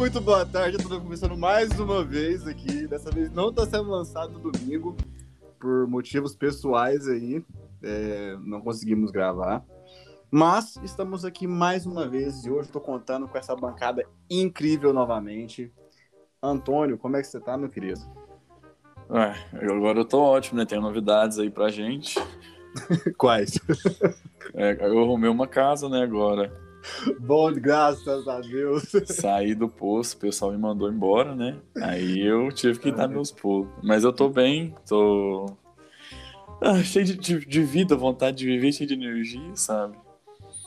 muito boa tarde, tô começando mais uma vez aqui. Dessa vez não tá sendo lançado no domingo, por motivos pessoais aí. é, não conseguimos gravar. Mas estamos aqui mais uma vez e hoje estou contando com essa bancada incrível novamente. Antônio, como é que você tá, meu querido? Ué, eu- agora eu tô ótimo, né? Tem novidades aí pra gente. Quais? É, eu arrumei uma casa, né, agora. Bom, graças a Deus. Saí do poço, o pessoal me mandou embora, né? Aí eu tive que dar meus pulos. Mas eu tô bem, tô. Ah, cheio de, de, de vida, vontade de viver, cheio de energia, sabe?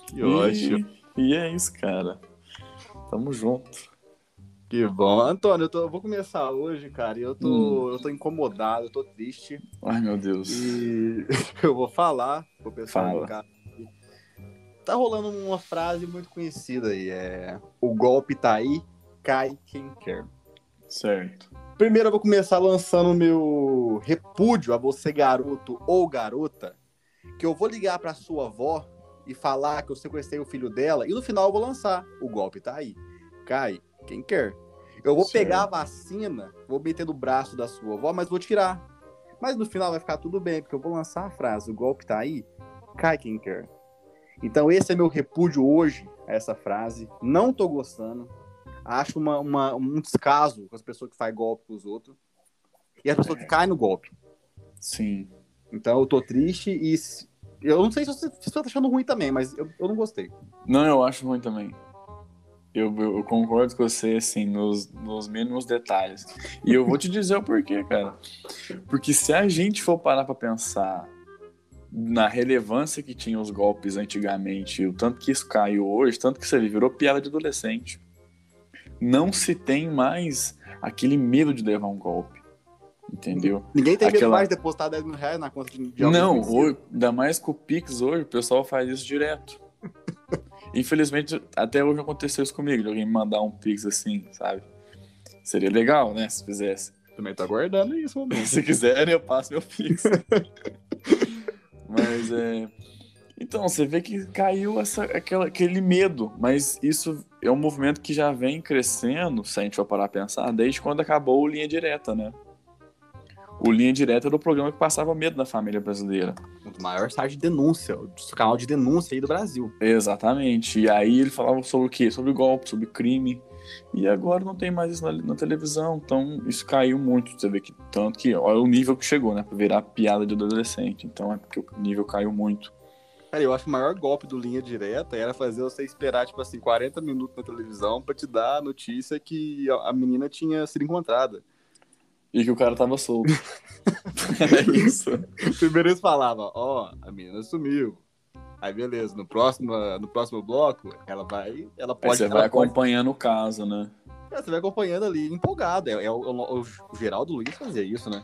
Que ótimo. E, e é isso, cara. Tamo junto. Que bom. Antônio, eu, tô- eu vou começar hoje, cara, e eu tô, Hum. eu tô incomodado, eu tô triste. Ai, meu Deus. E eu vou falar pro pessoal Fala. do. Tá rolando uma frase muito conhecida aí, é o golpe tá aí, cai quem quer. Certo. Primeiro eu vou começar lançando o meu repúdio a você garoto ou garota, que eu vou ligar pra sua avó e falar que eu sequestrei o filho dela e no final eu vou lançar o golpe tá aí, cai quem quer. Eu vou Certo. pegar a vacina, vou meter no braço da sua avó, mas vou tirar. Mas no final vai ficar tudo bem, porque eu vou lançar a frase, o golpe tá aí, cai quem quer. Então esse é meu repúdio hoje a essa frase. Não tô gostando. Acho uma, uma- um descaso com as pessoas que fazem golpe com os outros. E as pessoas que caem no golpe. Sim. Então eu tô triste e eu não sei se você, se você tá achando ruim também, mas eu, eu não gostei. Não, eu acho ruim também. Eu, eu, eu concordo com você, assim, nos, nos mínimos detalhes. E eu vou te dizer o porquê, cara. Porque se a gente for parar pra pensar na relevância que tinham os golpes antigamente, o tanto que isso caiu hoje, tanto que isso ali virou piada de adolescente. Não se tem mais aquele medo de levar um golpe. Entendeu? Ninguém tem medo Aquela- mais de depositar 10 mil reais na conta de, alguém Não, hoje, ainda mais com o Pix hoje, o pessoal faz isso direto. Infelizmente, até hoje aconteceu isso comigo, de alguém me mandar um Pix assim, sabe? Seria legal, né, se fizesse. Também tô aguardando isso, momento. Se quiserem, eu passo meu Pix. Mas é. Então, você vê que caiu essa, aquela, aquele medo, mas isso é um movimento que já vem crescendo, se a gente for parar a pensar, desde quando acabou o Linha Direta, né? O Linha Direta era o programa que passava medo na família brasileira. O maior site de denúncia, o canal de denúncia aí do Brasil. Exatamente. E aí ele falava sobre o quê? Sobre golpe, sobre crime. E agora não tem mais isso na, na televisão. Então isso caiu muito. Você vê que tanto que olha o nível que chegou, né? Pra virar piada de adolescente. Então é porque o nível caiu muito. Cara, eu acho que o maior golpe do Linha Direta era fazer você esperar, tipo assim, 40 minutos na televisão pra te dar a notícia que a menina tinha sido encontrada. E que o cara tava solto. é isso. Primeiro eles falavam, ó, a menina sumiu. Aí beleza, no próximo, no próximo bloco, ela vai. Ela Aí pode. você vai pode- acompanhando o caso, né? É, você vai acompanhando ali, empolgado. É, é o, o- o Geraldo Luiz fazia isso, né?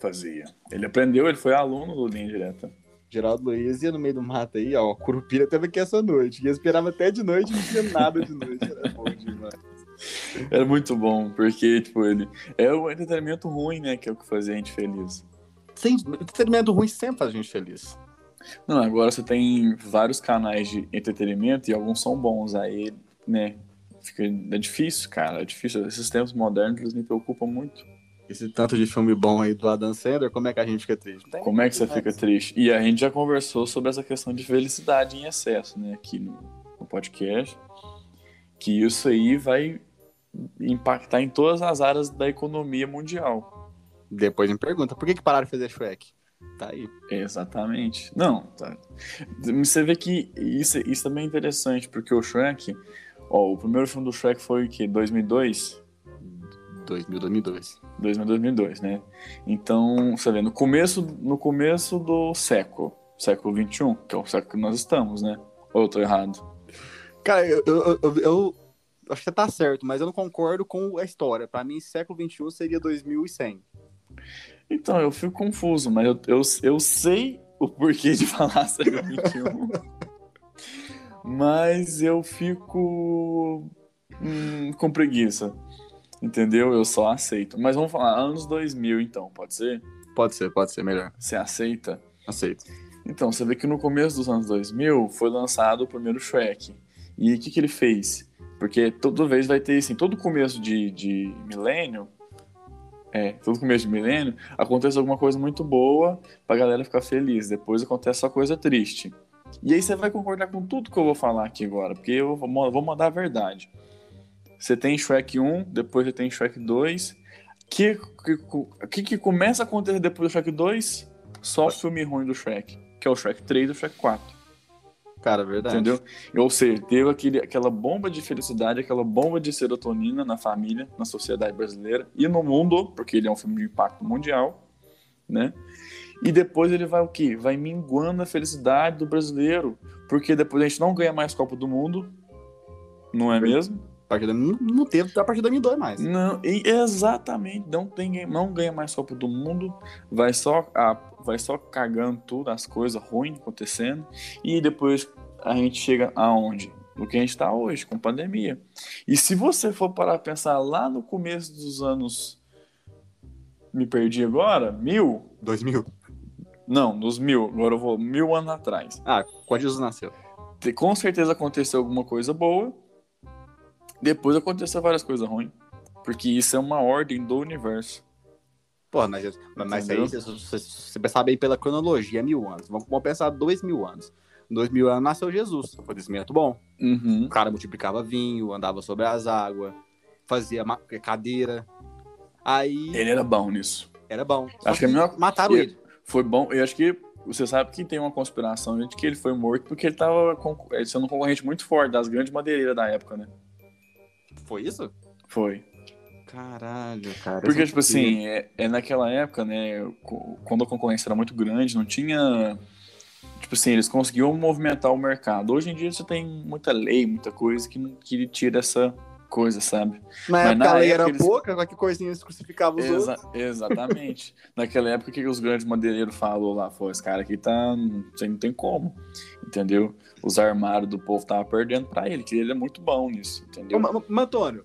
Fazia. Ele aprendeu, ele foi aluno do Linha Direta. Geraldo Luiz ia no meio do mato aí, ó. Curupira teve aqui essa noite. E eu esperava até de noite, não tinha nada de noite. Era bom demais. Era muito bom, porque, tipo, ele. É o entretenimento ruim, né? Que é o que fazia a gente feliz. Sem, entretenimento ruim sempre faz a gente feliz. Não, agora você tem vários canais de entretenimento e alguns são bons. Aí, né? Fica, é difícil, cara. É difícil. Esses tempos modernos eles me preocupam muito. Esse tanto de filme bom aí do Adam Sandler, como é que a gente fica triste? Tem Como é que você fica triste? E a gente já conversou sobre essa questão de felicidade em excesso, né? Aqui no, no podcast. Que isso aí vai impactar em todas as áreas da economia mundial. Depois me pergunta, por que, que pararam de fazer Shrek? Tá aí. Exatamente. Não, tá. Você vê que isso, isso também é interessante, porque o Shrek, ó, o primeiro filme do Shrek foi o quê? 2002? 2000, 2002. 2000, 2002, né? Então, você vê, no começo, no começo do século, século 21, que é o século que nós estamos, né? Ou eu tô errado? Cara, eu, eu, eu- eu acho que você tá certo, mas eu não concordo com a história. Pra mim, século XXI seria 2100. Então, eu fico confuso, mas eu, eu, eu sei o porquê de falar século XXI. mas eu fico hum, com preguiça. Entendeu? Eu só aceito. Mas vamos falar anos 2000, então, pode ser? Pode ser, pode ser melhor. Você aceita? Aceito. Então, você vê que no começo dos anos 2000 foi lançado o primeiro Shrek. E o que, que ele fez? Porque toda vez vai ter, assim, todo começo de, de milênio, é, todo começo de milênio, acontece alguma coisa muito boa pra galera ficar feliz. Depois acontece só coisa triste. E aí você vai concordar com tudo que eu vou falar aqui agora, porque eu vou, mandar a verdade. Você tem Shrek 1, depois você tem Shrek 2. O que, que, que, que começa a acontecer depois do Shrek 2? Só filme ruim do Shrek, que é o Shrek 3 e o Shrek 4. Cara, verdade. Entendeu? Ou seja, teve aquele, aquela bomba de felicidade, aquela bomba de serotonina na família, na sociedade brasileira e no mundo, porque ele é um filme de impacto mundial, né? E depois ele vai o quê? Vai minguando a felicidade do brasileiro, porque depois a gente não ganha mais Copa do Mundo, não é mesmo? Partir da, não, não teve a partir da 2002 mais. Não, exatamente, não tem não ganha mais Copa do Mundo, vai só a, vai só cagando tudo, as coisas ruins acontecendo, e depois a gente chega aonde? No que a gente está hoje, com pandemia. E se você for parar a pensar lá no começo dos anos. Me perdi agora? Mil? 2000? Não, nos mil. Agora eu vou mil anos atrás. Ah, quando Jesus nasceu. Com certeza aconteceu alguma coisa boa. Depois aconteceu várias coisas ruins. Porque isso é uma ordem do universo. Pô, mas, mas aí, se você pensar bem pela cronologia, é mil anos. Vamos, vamos pensar dois mil anos. Dois mil anos nasceu Jesus, acontecimento bom. Uhum. O cara multiplicava vinho, andava sobre as águas, fazia cadeira. Aí. Ele era bom nisso. Era bom. Acho que, a melhor... mataram ele. Foi bom. Eu acho que você sabe que tem uma conspiração de que ele foi morto porque ele tava sendo um concorrente muito forte das grandes madeireiras da época, né? Foi isso? Foi. Caralho, cara. Porque, tipo assim, é, é, naquela época, né, quando a concorrência era muito grande, não tinha. Tipo assim, eles conseguiam movimentar o mercado. Hoje em dia você tem muita lei, muita coisa que, que tira essa coisa, sabe? Na Mas época na a lei era eles... pouca, qualquer coisinha eles crucificavam os Exa outros. Exatamente. Naquela época, que os grandes madeireiros falou lá? Foi, esse cara aqui tá. Não tem como, entendeu? Os armários do povo tava perdendo pra ele, que ele é muito bom nisso, entendeu? Mas, Antônio,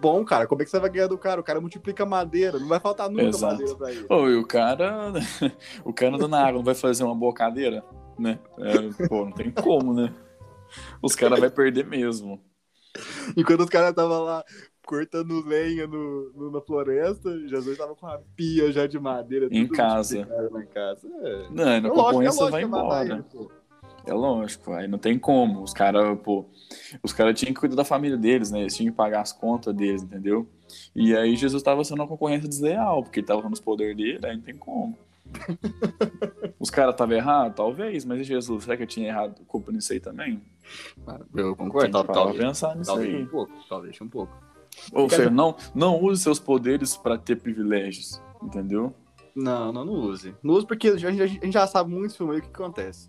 bom, cara. Como é que você vai ganhar do cara? O cara multiplica madeira, não vai faltar nunca Exato. madeira pra ele. Ô, e o cara. o cara anda na água, não vai fazer uma boa cadeira, né? É, pô, não tem como, né? Os caras vão perder mesmo. Enquanto os caras estavam lá cortando lenha no, no, na floresta, Jesus tava com a pia já de madeira. Em casa. em casa. É. Não, na é concorrência é vai embora. Ele, é lógico, aí não tem como. Os caras, pô, os caras tinham que cuidar da família deles, né? Eles tinham que pagar as contas deles, entendeu? E aí Jesus estava sendo uma concorrência desleal, porque ele tava nos poderes dele, aí não tem como. Os caras estavam errados? Talvez, mas e Jesus? Será que eu tinha errado culpa nisso aí também? Eu concordo. Tal, talvez pensar nisso talvez aí. um pouco, talvez um pouco. Ou seja, não, não use seus poderes para ter privilégios, entendeu? Não, não, não use. Não use porque a gente, a gente já sabe muito sobre o que acontece.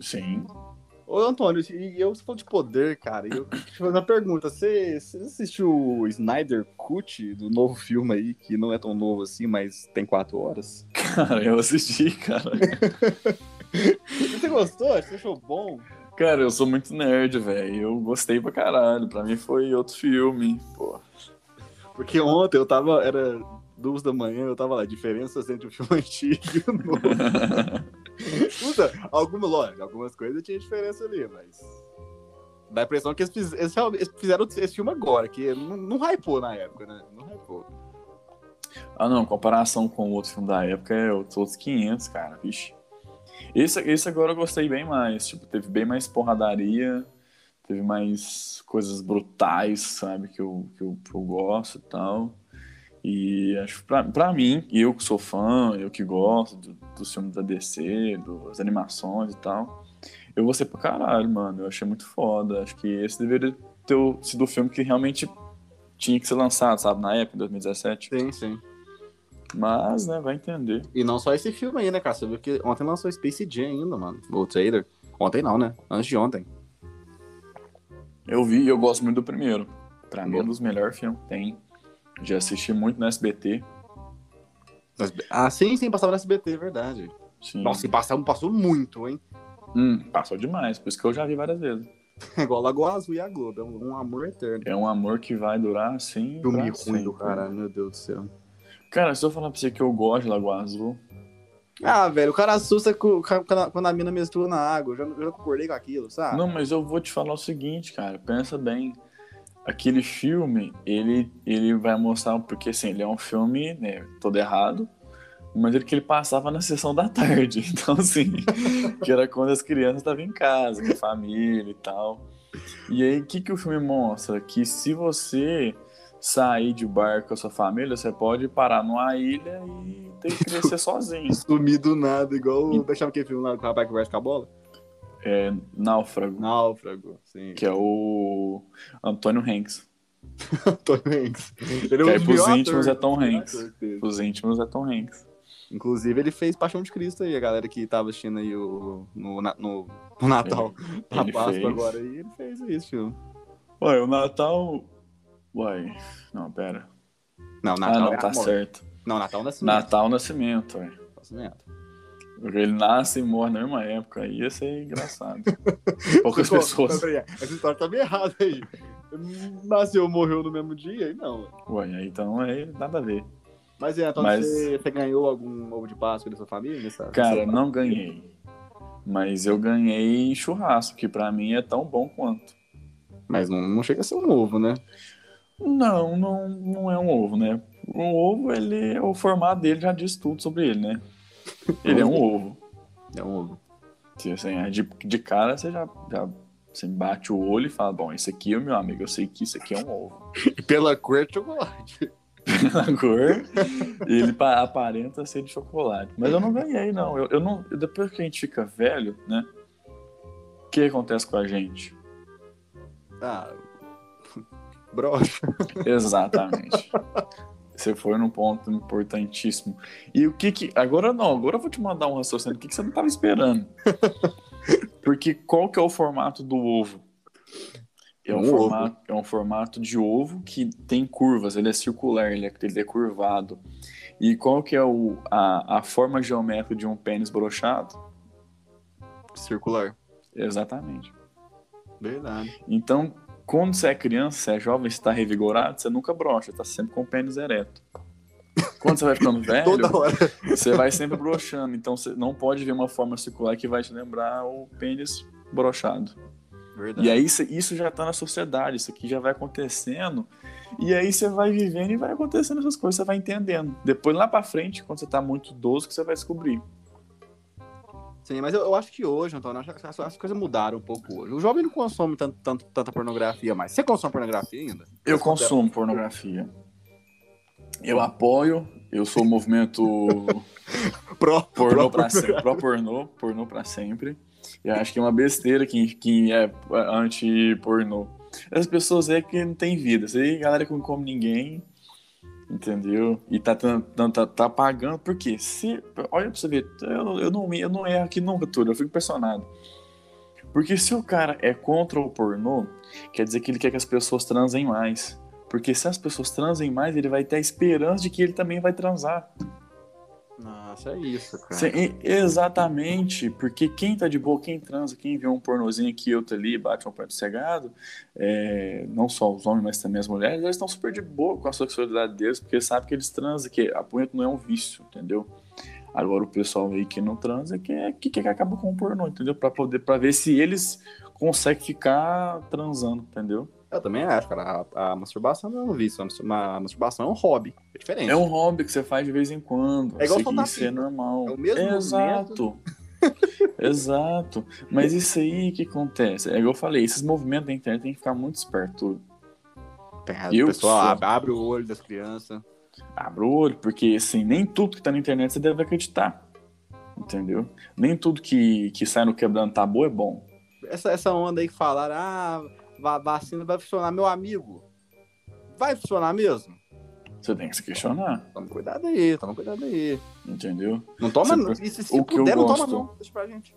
Sim. Ô, Antônio, e eu, você falou de poder, cara, e eu queria te fazer uma pergunta. Você, você assistiu o Snyder Cut do novo filme aí, que não é tão novo assim, mas tem quatro horas? Cara, eu assisti, cara. você gostou? Você achou bom? Cara, eu sou muito nerd, velho. Eu gostei pra caralho. Pra mim foi outro filme, pô. Porque ontem eu tava. Era duas da manhã, eu tava lá, diferenças entre o filme antigo e o novo. Puta, alguma, lógico, algumas coisas tinha diferença ali, mas. Dá a impressão que eles, fiz, eles fizeram esse filme agora, que não, não hypou na época, né? Não hypou. Ah, não, comparação com o outro filme da época é outros 500, cara, vixe. Esse, esse agora eu gostei bem mais, tipo, teve bem mais porradaria, teve mais coisas brutais, sabe, que eu, que eu, que eu gosto e tal. E acho pra mim, eu que sou fã, eu que gosto do, dos filmes da DC, das animações e tal, eu gostei pra caralho, mano. Eu achei muito foda. Acho que esse deveria ter sido o filme que realmente tinha que ser lançado, sabe, na época, em 2017. Sim, sim. Mas, né, vai entender. E não só esse filme aí, né, cara? Você viu que ontem lançou Space Jam ainda, mano. O trailer. Ontem não, né? Antes de ontem. Eu vi e eu gosto muito do primeiro. Pra mim é um dos melhores filmes que tem. Já assisti muito no SBT. Ah, sim, sim, passava no SBT, é verdade. Sim. Nossa, e passou, passou muito, hein? Hum, passou demais, por isso que eu já vi várias vezes. É igual Lagoa Azul e a Globo, é um, um amor eterno. É um amor que vai durar assim. Filme ruim do caralho, meu Deus do céu. Cara, se eu falar pra você que eu gosto de Lagoa Azul, Ah, velho, o cara assusta com- quando a mina mistura na água. Eu já, eu já concordei com aquilo, sabe? Não, mas eu vou te falar o seguinte, cara, pensa bem. Aquele filme, ele, ele vai mostrar, porque assim, ele é um filme, né, todo errado, mas ele que ele passava na sessão da tarde. Então, assim, que era quando as crianças estavam em casa, com a família e tal. E aí, o que, que o filme mostra? Que se você sair de barco com a sua família, você pode parar numa ilha e ter que crescer sozinho. Sumir do nada, igual o. Deixava aquele filme lá do rapaz que com a bola? É náufrago, Náufrago, sim. que é o Antônio Hanks. Tom Hanks. Ele Que aí o pros melhor íntimos ator, é Tom Hanks. ator. Os íntimos é Tom Hanks. Inclusive, ele fez Paixão de Cristo aí, a galera que tava assistindo aí o, no, na- no, no Natal, na ele Páscoa fez. agora, e ele fez isso, filme. Ué, o Natal. Uai. Não, pera. Não, ah, Natal não, é tá amor. certo. Não, Natal é Nascimento. Natal Nascimento, ué. Nascimento. Ele nasce e morre na mesma época. Aí ia ser engraçado. Poucas Pô, pessoas. peraí, Essa história tá meio errada aí. Nasceu, morreu no mesmo dia? Aí não. Ué, aí então é nada a ver. Mas, é, então Mas- você, você ganhou algum ovo de Páscoa da sua família? Cara, não ganhei. Mas eu ganhei churrasco, que pra mim é tão bom quanto. Mas não, não chega a ser um ovo, né? Não, não, não é um ovo, né? O ovo, ele, o formato dele já diz tudo sobre ele, né? Ele é um ovo. É um ovo. Que, assim, é de, de cara você já, já assim, bate o olho e fala, bom, esse aqui, meu amigo, eu sei que isso aqui é um ovo. E pela cor de chocolate. Pela cor, ele pa- aparenta ser de chocolate. Mas eu não ganhei, não. Eu, eu não. Depois que a gente fica velho, né? O que acontece com a gente? Ah, brocha. Exatamente. Você foi num ponto importantíssimo. E o que que. Agora não, agora eu vou te mandar um raciocínio. O que, que você não estava esperando? Porque qual que é o formato do ovo? É um, Um ovo. formato, é um formato de ovo que tem curvas, ele é circular, ele é, ele é curvado. E qual que é o, a, a forma geométrica de um pênis brochado? Circular. Exatamente. Verdade. Então, quando você é criança, você é jovem, você está revigorado, você nunca brocha, tá sempre com o pênis ereto. Quando você vai ficando velho, você vai sempre broxando. Então, você não pode ver uma forma circular que vai te lembrar o pênis brochado. Verdade. E aí, isso- já tá na sociedade, isso aqui já vai acontecendo. E aí, você vai vivendo e vai acontecendo essas coisas, você vai entendendo. Depois, lá pra frente, quando você tá muito idoso, que você vai descobrir. Sim, mas eu, eu acho que hoje, Antônio, acho as, as coisas mudaram um pouco hoje. O jovem não consome tanto, tanto- tanta pornografia mais. Você consome pornografia ainda? Eu consumo pornografia. Eu apoio, eu sou o movimento Pró, pornô pró- pra sempre, pró pornô, pornô pra sempre. Eu acho que é uma besteira que, que é anti-pornô. As pessoas é que não tem vida. Aí, galera que não come ninguém, entendeu? E tá, tá, tá, pagando. Por quê? Se, olha pra você ver, eu, eu, não, eu não erro aqui nunca, tudo. Eu fico impressionado. Porque se o cara é contra o pornô, quer dizer que ele quer que as pessoas transem mais. Porque se as pessoas transem mais, ele vai ter a esperança de que ele também vai transar. Nossa, é isso, cara. Exatamente, porque quem tá de boa, quem transa, quem vê um pornozinho aqui, outro ali, bate um pé cegado, é, não só os homens, mas também as mulheres, eles estão super de boa com a sexualidade deles, porque sabe que eles transam, que a punheta não é um vício, entendeu? Agora o pessoal aí que não transa, que é que, que acaba com o pornô, entendeu? Pra poder, para ver se eles conseguem ficar transando, entendeu? Eu também acho, cara. A, a masturbação não é um vício. A masturbação é um hobby. É diferente. É um hobby que você faz de vez em quando. É igual isso, isso é normal. É o mesmo Exato. Exato. Mas isso aí que acontece? É igual eu falei, esses movimentos da internet tem que ficar muito esperto. É, o pessoal sou- abre, abre o olho das crianças. Abre o olho, porque assim, nem tudo que tá na internet você deve acreditar. Entendeu? Nem tudo que, que sai no quebrando tabu é bom. Essa, essa onda aí que falaram, ah, va- vacina vai funcionar. Meu amigo, vai funcionar mesmo? Você tem que se questionar, Toma cuidado aí, toma cuidado aí. entendeu? Não toma, não. Se, se o que eu puder, não toma gosto- não. Deixa pra gente.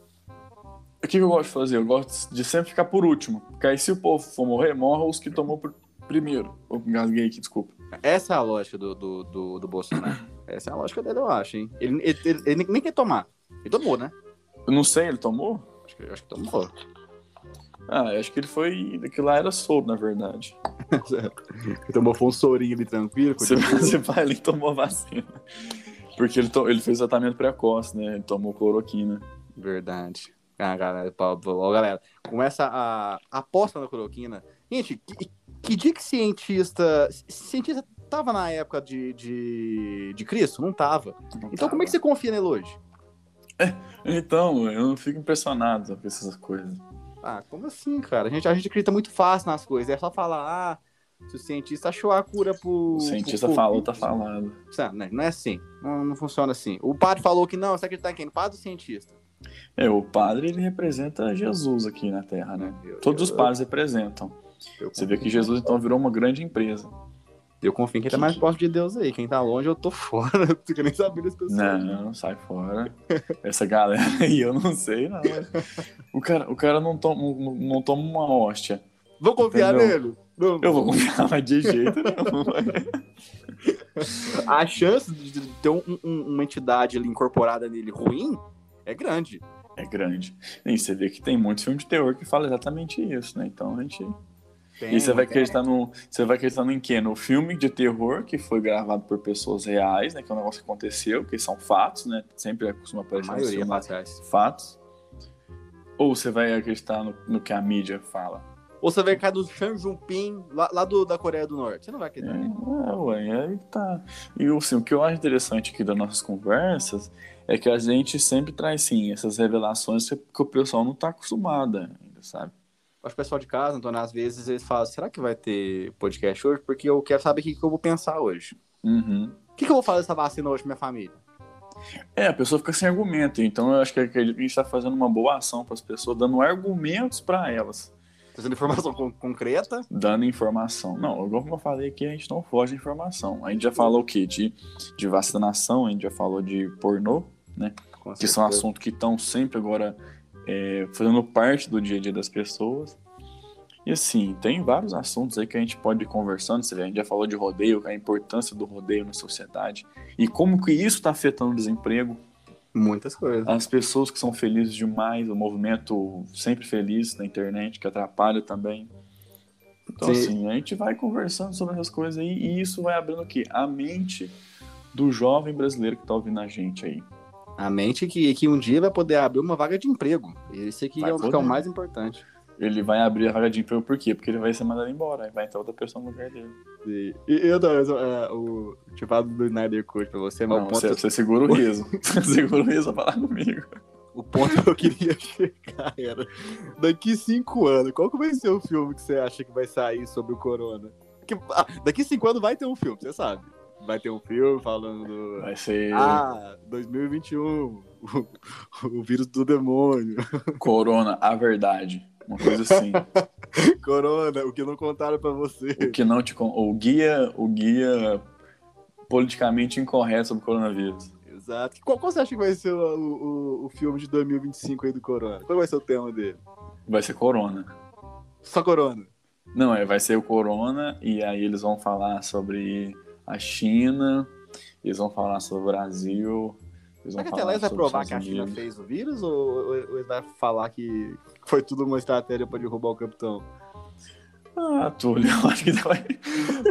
O que eu gosto de fazer? Eu gosto de sempre ficar por último. Porque aí se o povo for morrer, morra os que tomou por primeiro. Ou engasguei aqui, desculpa. Essa é a lógica do, do, do, do Bolsonaro. Essa é a lógica dele, eu acho, hein? Ele, ele, ele- ele nem quer tomar. Ele tomou, né? Eu não sei, ele tomou? Acho que, acho que tomou. Ah, eu acho que ele foi. Aquilo lá era soro, na verdade. Ele tomou foi um sorinho ali tranquilo. Você, você vai ali e tomou vacina. Porque ele, to- ele fez tratamento precoce, né? Ele tomou cloroquina. Verdade. Ah, galera, ó, galera, começa a aposta na cloroquina. Gente, que, que dia que cientista. Cientista tava na época de, de, de Cristo? Não tava. Então como é que você confia nele hoje? Então, eu não fico impressionado com essas coisas. Ah, como assim, cara? A gente, a gente acredita muito fácil nas coisas. É só falar, ah, se o cientista achou a cura pro. O cientista pro falou, tá falado. Não, né, não é assim. Não, não funciona assim. O padre falou que não, você acredita em quem? No padre ou cientista? É, o padre, ele representa Jesus aqui na Terra, né? Eu- Todos os eu- padres representam. eu Você vê que Jesus, então, virou uma grande empresa. Eu confio em quem tá mais próximo de Deus aí. Quem tá longe, eu tô fora. Eu não fico nem sabendo das pessoas. Não, sai fora. Essa galera aí, eu não sei, não. O cara, o cara não, toma, não, não toma uma hóstia. Vou confiar Entendeu? nele? Não, Eu vou confiar, mas de jeito nenhum. A chance de ter um- um- uma entidade ali incorporada nele ruim é grande. É grande. E você vê que tem muitos filmes de terror que falam exatamente isso, né? Então a gente. Tem, E você vai acreditar no. Você vai acreditar no em quê? No filme de terror que foi gravado por pessoas reais, né? Que é um negócio que aconteceu, que são fatos, né? Sempre costuma A aparecer nos filmes fatos. Ou você vai acreditar no, no que a mídia fala? Ou você vai cair do Shang Junping, lá, lá do, da Coreia do Norte. Você não vai É, acreditar nele. é, ué, aí tá. E assim, o que eu acho interessante aqui das nossas conversas é que a gente sempre traz, sim, essas revelações que o pessoal não tá acostumado ainda, sabe? Acho que o pessoal de casa, Antônio, às vezes eles falam, será que vai ter podcast hoje? Porque eu quero saber o que, que eu vou pensar hoje. Uhum. O que, que eu vou fazer dessa vacina hoje pra minha família? É, a pessoa fica sem argumento. Então eu acho que a gente está fazendo uma boa ação para as pessoas, dando argumentos para elas, Trazendo informação con- concreta. dando informação. Não, igual como eu falei aqui, a gente não foge de informação. A gente já falou o quê? De, de vacinação, a gente já falou de pornô, Com que são assuntos que estão sempre agora é, fazendo parte do dia a dia das pessoas. E assim, tem vários assuntos aí que a gente pode ir conversando. Você vê, a gente já falou de rodeio, a importância do rodeio na sociedade e como que isso está afetando o desemprego. Muitas coisas. As pessoas que são felizes demais, o movimento sempre feliz na internet, que atrapalha também. Então, Sim. assim, a gente vai conversando sobre essas coisas aí e isso vai abrindo o quê? A mente do jovem brasileiro que tá ouvindo a gente aí. A mente que, que um dia vai poder abrir uma vaga de emprego. Esse aqui Vai é o, que é o mais importante. Ele vai abrir a vaga de emprego por quê? Porque ele vai ser mandado embora, aí vai entrar outra pessoa no lugar dele. E, e eu não, é, o tipo falo do Snyder Code pra você, mas Não, ponto, você, você segura o riso. Você segura o riso pra falar comigo. o ponto que eu queria chegar era: daqui cinco anos, qual que vai ser o filme que você acha que vai sair sobre o Corona? Que- ah, daqui cinco anos vai ter um filme, você sabe. Vai ter um filme falando do. Vai ser Ah, 2021, o, o vírus do demônio. Corona, a verdade. Uma coisa assim. Corona, o que não contaram pra você. o que não te o guia, o guia politicamente incorreto sobre o coronavírus. Exato. Qual, qual você acha que vai ser o, o, o filme de 2025 aí do Corona? Qual vai ser o tema dele? Vai ser corona. Só Corona. Não, é, vai ser o corona e aí eles vão falar sobre a China, eles vão falar sobre o Brasil. Eles Será vão que a Telés vai provar que a China fez o vírus ou, ou, ou ele vai falar que foi tudo uma estratégia pra derrubar o capitão? Ah, Túlio, eu acho que vai,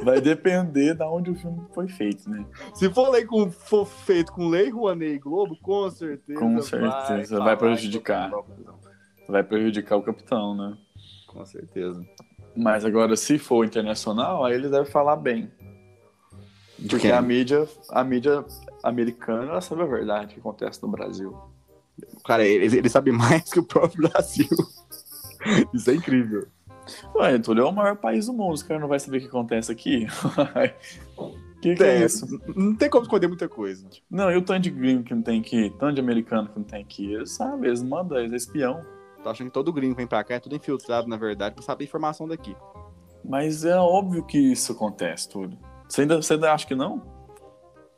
vai depender de onde o filme foi feito, né? Se for, lei com, for feito com Lei Rouanet e Globo, com certeza. Com certeza, vai que prejudicar. Vai prejudicar o capitão, né? Com certeza. Mas agora, se for internacional, aí eles devem falar bem. Porque quem? a mídia, a mídia americana, ela sabe a verdade que acontece no Brasil. Cara, ele, ele sabe mais que o próprio Brasil. Isso é incrível. Ué, Túlio, é o maior país do mundo, os caras não vai saber o que acontece aqui? que, que é É, isso? Não tem como esconder muita coisa. Não, e o tanto de gringo que não tem aqui, tanto de americano que não tem aqui, eles sabem, eles mandam, eles é espião. Tô achando que todo gringo vem pra cá é tudo infiltrado, na verdade, pra saber a informação daqui. Mas é óbvio que isso acontece, Túlio. Você ainda, você ainda acha que não?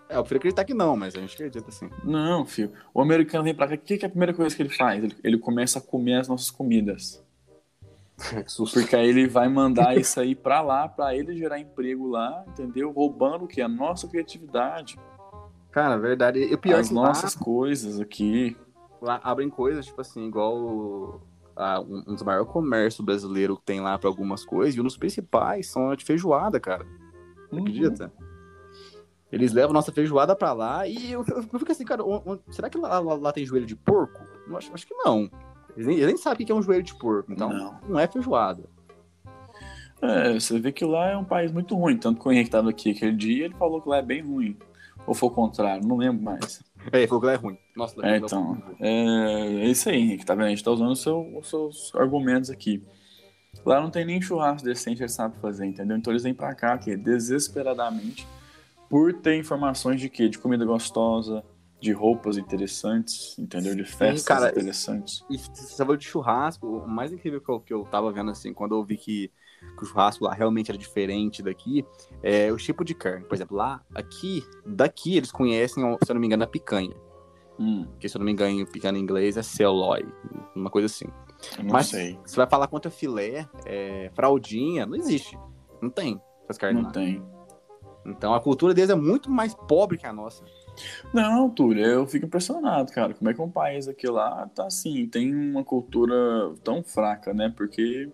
É, eu prefiro acreditar que não, mas a gente acredita assim. Não, filho. O americano vem pra cá, o que, que é a primeira coisa que ele faz? Ele, ele começa a comer as nossas comidas. Porque aí ele vai mandar isso aí pra lá, pra ele gerar emprego lá, entendeu? Roubando o que? A nossa criatividade. Cara, verdade. E o pior é as que lá, nossas coisas aqui. lá abrem coisas, tipo assim, igual a- um, um dos maiores comércios brasileiros que tem lá pra algumas coisas, e um dos principais são a de feijoada, cara. Uhum. acredita? Eles levam nossa feijoada pra lá e eu, eu- eu fico assim, cara, o- o- será que lá, lá- lá tem joelho de porco? Eu acho, acho que não. Eles nem, eles nem sabem o que é um joelho de porco, então Não. não é feijoada. É, você vê que lá é um país muito ruim. Tanto que o Henrique tava aqui aquele dia, ele falou que lá é bem ruim. Ou foi o contrário, não lembro mais. É, ele falou que lá é ruim. Nossa, É, lá- então, é, é isso aí, Henrique, tá vendo? A gente tá usando o seu- os seus argumentos aqui. Lá não tem nem churrasco decente, eles sabem fazer, entendeu? Então eles vêm pra cá, desesperadamente, por ter informações de quê? De comida gostosa, de roupas interessantes, entendeu? De festas cara, interessantes. E você falou de churrasco, o mais incrível que eu, que eu tava vendo, assim, quando eu vi que, que o churrasco lá realmente era diferente daqui, é o tipo de carne. Por exemplo, lá, aqui, daqui eles conhecem, se eu não me engano, a picanha. Hum, Que se eu não me engano, picanha em inglês é sirloin, uma coisa assim. Eu não Mas sei. você vai falar contra filé, é, fraldinha, não existe. Não tem essas carnes Não lá. tem. Então a cultura deles é muito mais pobre que a nossa. Não, Túlio, eu fico impressionado, cara. Como é que um país aqui lá tá assim, tem uma cultura tão fraca, né? Porque.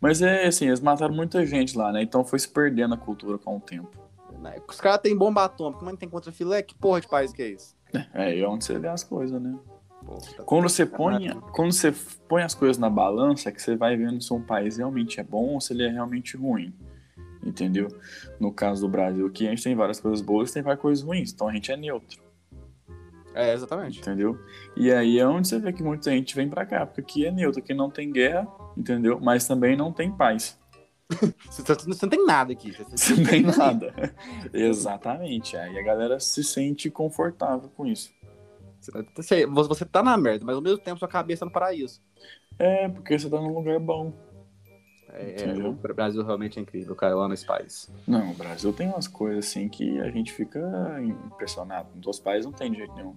Mas é assim, eles mataram muita gente lá, né? Então foi se perdendo a cultura com o tempo. né? Os caras têm bomba atômica, mas não tem contra filé? Que porra de país que é esse? É, é onde você vê as coisas, né? Pô, tá- Quando você põe, quando você põe as coisas na balança, é que você vai vendo se um país realmente é bom ou se ele é realmente ruim. Entendeu? No caso do Brasil aqui, a gente tem várias coisas boas e tem várias coisas ruins. Então a gente é neutro, É, exatamente. entendeu? E aí é onde você vê que muita gente vem pra cá, porque aqui é neutro, aqui não tem guerra, entendeu? Mas também não tem paz. Você, você- você não tem nada aqui. Você não tem nada. Exatamente. Aí a galera se sente confortável com isso. Você, você tá na merda, mas ao mesmo tempo sua cabeça é no paraíso. É, porque você tá num lugar bom. É, Entendeu? o Brasil realmente é incrível, cara. Eu amo esse país. Não, o Brasil tem umas coisas assim que a gente fica impressionado. Nos outros países não tem de jeito nenhum.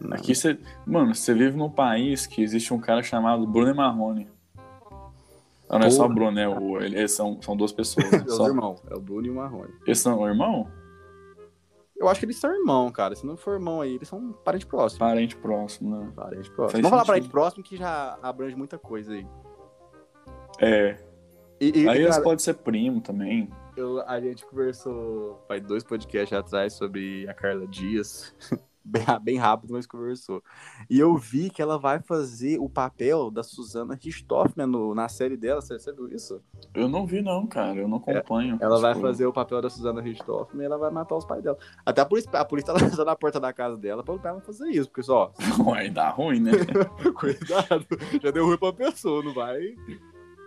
Não. Aqui você. Mano, você vive num país que existe um cara chamado Bruno Marrone. Não, não é só Porra. Bruno, é o, eles são, são duas pessoas. né? Meus Só, irmãos, é o Bruno e o Marrone. eles são o irmão? Eu acho que eles são irmão, cara. Se não for irmão aí, eles são parente próximo. Parente próximo, né? Parente próximo. Faz Vamos falar parente próximo que já abrange muita coisa aí. É. E, e, Aí eles cara, podem ser primo também. eu- a gente conversou faz dois podcasts atrás sobre a Carla Dias. Bem, bem rápido, mas conversou. E eu vi que ela vai fazer o papel da Susana Richthofen no, na série dela. Você, você viu isso? Eu não vi, não, cara. Eu não acompanho. Ela vai Tipo, fazer o papel da Susana Richthofen e ela vai matar os pais dela. Até a polícia, a polícia tá lançando na porta da casa dela pra ela não fazer isso. Porque só, Vai dar ruim, né? cuidado, já deu ruim pra pessoa, não vai.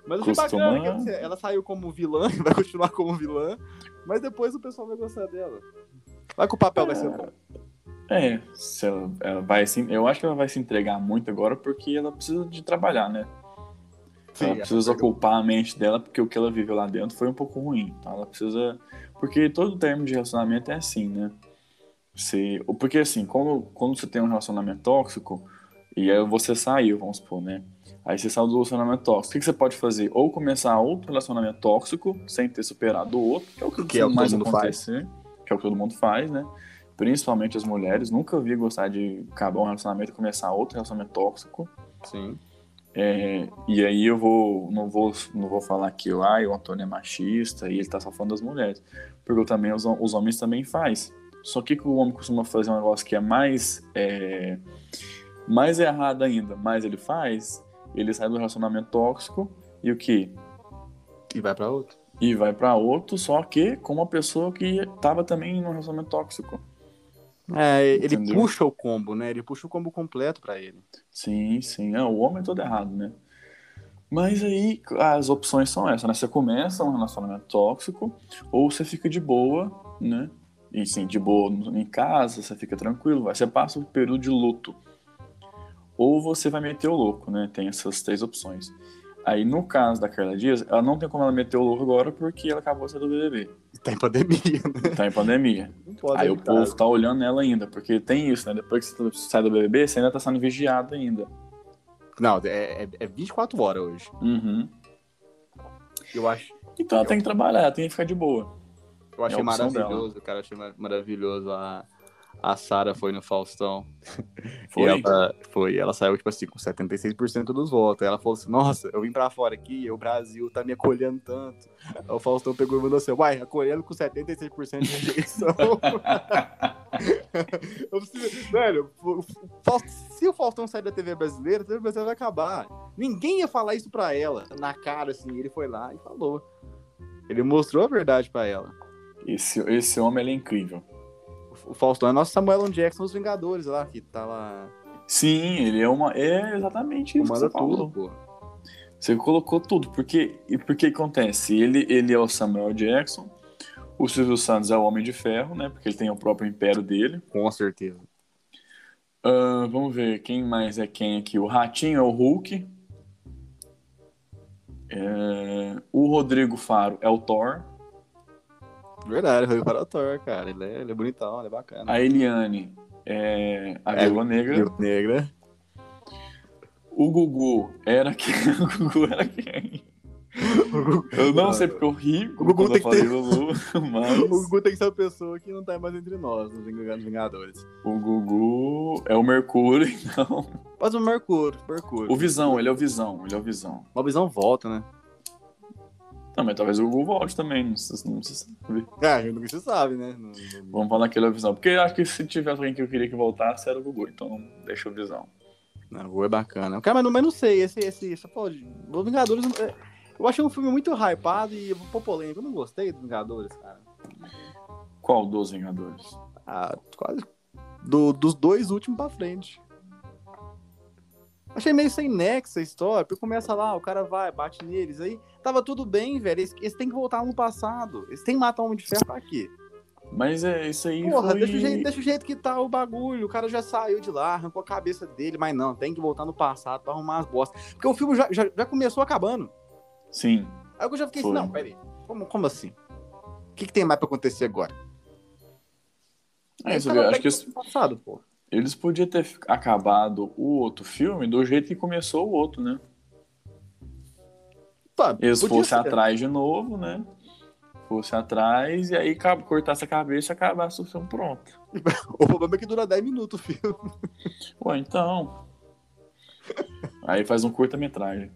Mas achei Costuma- bacana, dizer, ela saiu como vilã, vai continuar como vilã, mas depois o pessoal vai gostar dela. Vai que o papel vai ser bom. É, se ela, ela vai se, eu acho que ela vai se entregar muito agora porque ela precisa de trabalhar, né? Sim, ela precisa ocupar a mente dela porque o que ela viveu lá dentro foi um pouco ruim. Então ela precisa. Porque todo termo de relacionamento é assim, né? Se, porque assim, quando, quando você tem um relacionamento tóxico e aí você saiu, vamos supor, né? Aí você saiu do relacionamento tóxico. O que, você pode fazer? Ou começar outro relacionamento tóxico sem ter superado o outro, que é o que, Que é o que mais mundo acontecer, que é o que todo mundo faz, né? Principalmente as mulheres. Nunca vi gostar de acabar um relacionamento e começar outro relacionamento tóxico. Sim. É, e aí eu vou não vou não vou falar que ah, o Antônio é machista e ele tá só falando das mulheres, porque eu também os, os homens também faz. Só que o homem costuma fazer um negócio que é mais é, mais errado ainda, mais ele faz, ele sai do relacionamento tóxico e o que E vai pra outro. e vai pra outro, só que com uma pessoa que tava também no relacionamento tóxico. É, ele Entendeu? puxa o combo, né? Ele puxa o combo completo pra ele. Sim, sim. É, o homem é todo errado, né? Mas aí as opções são essas, né? Você começa um relacionamento tóxico ou você fica de boa, né? E sim, de boa em casa, você fica tranquilo, você passa o período de luto. Ou você vai meter o louco, né? Tem essas três opções. Aí no caso da Carla Dias, ela não tem como ela meter o louco agora porque ela acabou de sair do BBB. Tá em pandemia, né? Tá em pandemia. Não pode Aí o evitar. povo tá olhando ela ainda, porque tem isso, né? Depois que você sai do BBB, você ainda tá sendo vigiado ainda. Não, é, é, é 24 horas hoje. Uhum. Eu acho. Então ela tem que trabalhar, ela tem que ficar de boa. Eu achei É maravilhoso, cara. Achei mar- maravilhoso a, a Sara foi no Faustão. Foi? E ela, foi, ela saiu, tipo assim, com 76% dos votos. Ela falou assim, nossa, eu vim pra fora aqui, o Brasil tá me acolhendo tanto. Aí o Faustão pegou e mandou assim, uai, acolhendo com 76% de rejeição. Preciso- Velho, se o Faustão sair da TV brasileira, a TV brasileira vai acabar. Ninguém ia falar isso pra ela, na cara, assim. Ele foi lá e falou. Ele mostrou a verdade pra ela. Esse, esse homem é incrível. O Faustão é nosso Samuel L. Jackson dos Vingadores lá, que tá lá. Sim, ele é uma. É exatamente isso que Comanda você falou. tudo, pô. Você colocou tudo, porque e por que acontece? Ele, ele é o Samuel Jackson, o Silvio Santos é o Homem de Ferro, né? Porque ele tem o próprio império dele. Com certeza. Ah, vamos ver quem mais é quem aqui. O Ratinho é o Hulk. É, o Rodrigo Faro é o Thor. Verdade, foi para o Thor, cara. Ele é, ele é bonitão, ele é bacana. A Eliane é a É, Viúva Negra. Viúva Negra. O Gugu era quem? O Gugu era quem? Eu não sei porque eu ri O Gugu quando tem eu falei que ter- Lulu, mas O Gugu tem que ser uma pessoa que não tá mais entre nós, nos Ving- Vingadores. o Gugu é o Mercúrio, então. Mas o Mercúrio, Mercúrio. O Visão, ele é o Visão, ele é o Visão. Uma visão volta, né? Não, mas talvez o Gugu volte também, não se, não se sabe. É, nunca se sabe, né? Não- não- Vamos falar o Visão. Porque eu acho que se tivesse alguém que eu queria que voltasse, era o Gugu, então deixa o Visão. Não, o Gugu é bacana. Cara, mas não, mas não sei, esse, esse, esse pô, os Vingadores. é, Eu achei um filme muito hypado e um pouco polêmico. Eu não gostei dos Vingadores, cara. Qual dos Vingadores? Ah, quase. Do, dos dois últimos pra frente. Achei meio sem nexo a história, porque começa lá, o cara vai, bate neles, aí tava tudo bem, velho. Eles, eles têm que voltar no passado. Eles têm que matar o Homem de Ferro pra quê? Mas é isso aí. Porra, foi... deixa, o jeito, deixa o jeito que tá o bagulho. O cara já saiu de lá, arrancou a cabeça dele, mas não, tem que voltar no passado pra arrumar as bostas. Porque o filme já, já, já começou acabando. Sim. Aí eu já fiquei Foi. assim, não, peraí. Como, como assim? O que, que tem mais pra acontecer agora? É, você o vê, cara acho que passado, pô. Eles podiam ter acabado o outro filme do jeito que começou o outro, né? Pá, Eles fossem atrás de novo, né? Fosse atrás e aí cortasse a cabeça e acabasse o filme pronto. O problema é que dura 10 minutos o filme. Pô, então. Aí faz um curta-metragem.